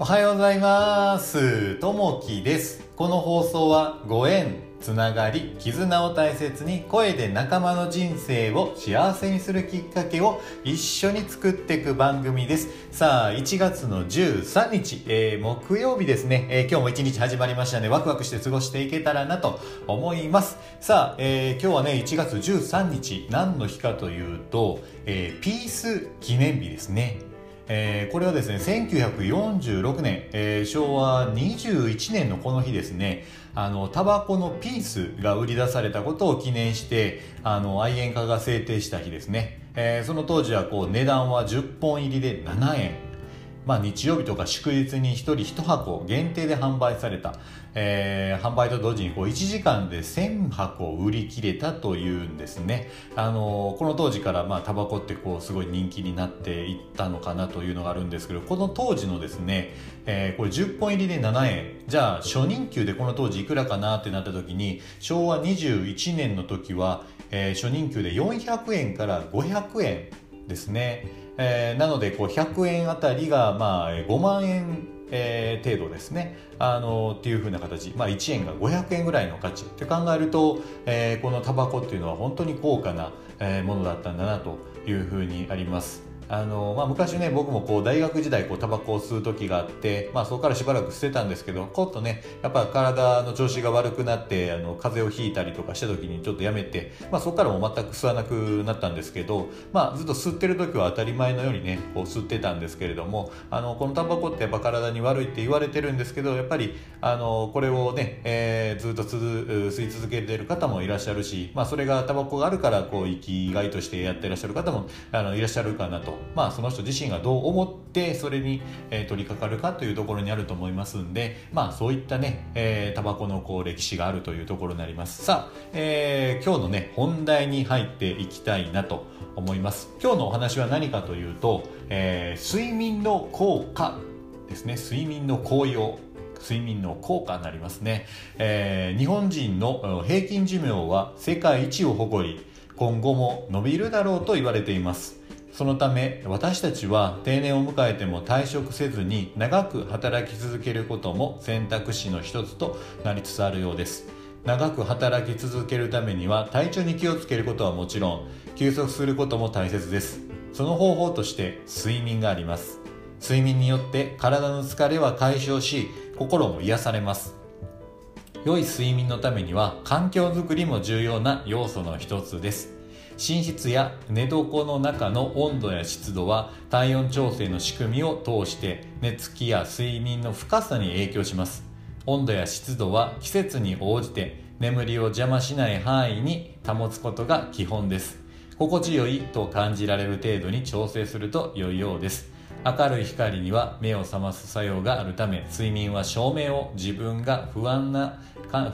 おはようございます。ともきです。この放送はご縁、つながり、絆を大切に声で仲間の人生を幸せにするきっかけを一緒に作っていく番組です。さあ、1月の13日、えー木曜日ですね、えー今日も一日始まりましたので、ワクワクして過ごしていけたらなと思います。さあ、えー今日はね、1月13日、何の日かというと、えーピース記念日ですね。えーこれはですね1946年、えー昭和21年のこの日ですねあのタバコのピースが売り出されたことを記念してあの愛煙家が制定した日ですね、えーその当時はこう値段は10本入りで7円。まあ、日曜日とか祝日に1人1箱限定で販売された、えー販売と同時にこう1時間で1000箱売り切れたというんですね、あのーこの当時からまあタバコってこうすごい人気になっていったのかなというのがあるんですけどこの当時のですね、えーこれ10本入りで7円。じゃあ初任給でこの当時いくらかなってなった時に昭和21年の時は、え初任給で400円から500円ですね、えーなのでこう100円あたりがまあ5万円、えー程度ですね。あのっていうふうな形、まあ、1円が500円ぐらいの価値。って考えると、えーこのタバコっていうのは本当に高価な、えーものだったんだなというふうにあります。あのまあ、昔ね僕もこう大学時代こうタバコを吸う時があって、まあ、そこからしばらく捨てたんですけどこっとねやっぱ体の調子が悪くなってあの風邪をひいたりとかした時にちょっとやめて、まあ、そこからも全く吸わなくなったんですけど、まあ、ずっと吸ってる時は当たり前のようにねこう吸ってたんですけれどもあのこのタバコってやっぱ体に悪いって言われてるんですけどやっぱりあのこれをね、えーずっと吸い続けてる方もいらっしゃるし、まあ、それがタバコがあるからこう生きがいとしてやってらっしゃる方もあのいらっしゃるかなと、まあ、その人自身がどう思ってそれに、え取り掛かるかというところにあると思いますんで、まあ、そういったね、えータバコのこう歴史があるというところになります。さあ、えー今日のね本題に入っていきたいなと思います。今日のお話は何かというと、えー睡眠の効果ですね。睡眠の効用。睡眠の効果になりますね、えー日本人の平均寿命は世界一を誇り今後も伸びるだろうと言われています。そのため私たちは定年を迎えても退職せずに長く働き続けることも選択肢の一つとなりつつあるようです。長く働き続けるためには体調に気をつけることはもちろん休息することも大切です。その方法として睡眠があります。睡眠によって体の疲れは解消し心も癒されます。良い睡眠のためには環境づくりも重要な要素の一つです。寝室や寝床の中の温度や湿度は体温調整の仕組みを通して寝つきや睡眠の深さに影響します。温度や湿度は季節に応じて眠りを邪魔しない範囲に保つことが基本です。心地よいと感じられる程度に調整すると良いようです。明るい光には目を覚ます作用があるため睡眠は照明を自分が不安な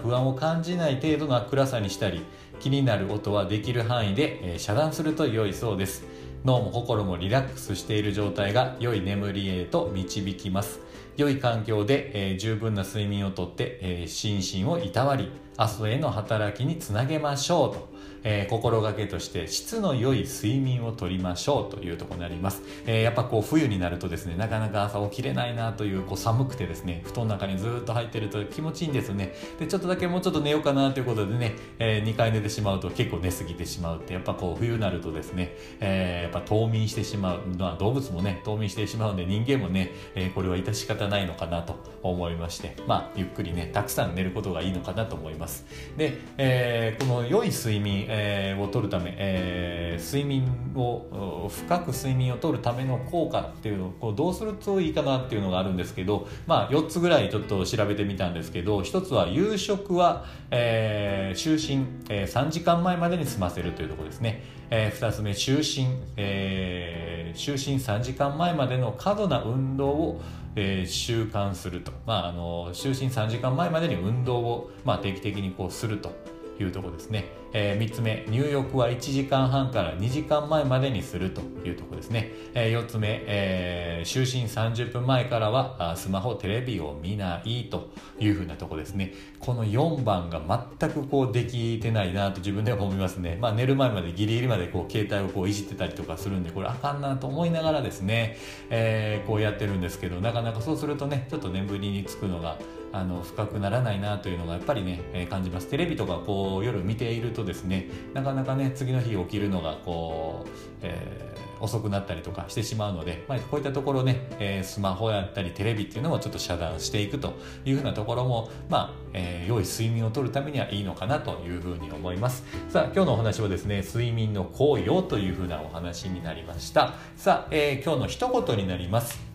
不安を感じない程度の暗さにしたり気になる音はできる範囲で、えー遮断すると良いそうです。脳も心もリラックスしている状態が良い眠りへと導きます。良い環境で、えー十分な睡眠をとって、えー心身をいたわり明日への働きにつなげましょうと、えー心がけとして質の良い睡眠をとりましょうというとこになります、えーやっぱこう冬になるとですねなかなか朝起きれないなというこう寒くてですね布団の中にずっと入ってると気持ちいいんですね。でちょっとだけもうちょっと寝ようかなということでね、え2回寝てしまうと結構寝すぎてしまうってやっぱこう冬になるとですね、えやっぱ冬眠してしまう、まあ、動物もね冬眠してしまうんで人間もね、えこれは致し方ないのかなと思いましてまあゆっくりねたくさん寝ることがいいのかなと思います。で、えーこの良い睡眠、えーをとるため、えー睡眠を深く睡眠をとるための効果っていうのをこうどうするといいかなっていうのがあるんですけど、まあ、4つぐらいちょっと調べてみたんですけど1つは夕食は、えー就寝、えー3時間前までに済ませるというところですね、え2つ目就寝、えー就寝3時間前までの過度な運動をえー習慣すると、まあ、あの就寝3時間前までに運動を、まあ、定期的にこうするというところですね、えー、3つ目入浴は1時間半から2時間前までにするというところですね、えー、4つ目、えー、就寝30分前からはスマホテレビを見ないというふうなところですね。この4番が全くこうできてないなと自分では思いますね、まあ、寝る前までギリギリまでこう携帯をこういじってたりとかするんでこれあかんなと思いながらですね、え、こうやってるんですけどなかなかそうするとねちょっと眠りにつくのがあの深くならないなというのがやっぱりね、え、感じます。テレビとかこう夜見ているとですねなかなかね次の日起きるのがこう、えー、遅くなったりとかしてしまうので、まあ、こういったところね、えー、スマホやったりテレビっていうのもちょっと遮断していくというふうなところもまあ、えー、良い睡眠をとるためにはいいのかなというふうに思います。さあ今日のお話はですね睡眠の効用というふうなお話になりました。さあ、えー、今日の一言になります。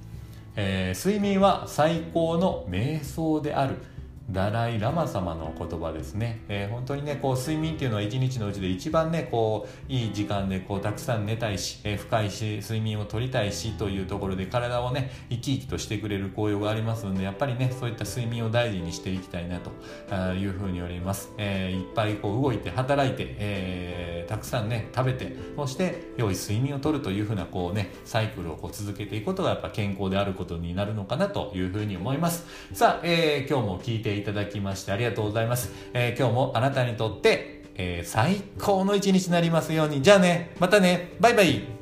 えー、睡眠は最高の瞑想であるダライ・ラマ様の言葉ですね、えー、本当にねこう睡眠っていうのは一日のうちで一番ねこういい時間でこうたくさん寝たいし、えー、深いし睡眠をとりたいしというところで体をね生き生きとしてくれる効用がありますのでやっぱりねそういった睡眠を大事にしていきたいなというふうに言われます、えー、いっぱいこう動いて働いて、えたくさんね食べてそして良い睡眠をとるというふうなこうねサイクルをこう続けていくことがやっぱ健康であることになるのかなというふうに思いますさあ、え今日も聞いていただきましてありがとうございます。えー、今日もあなたにとって、えー、最高の一日になりますように。じゃあね、またね、バイバイ。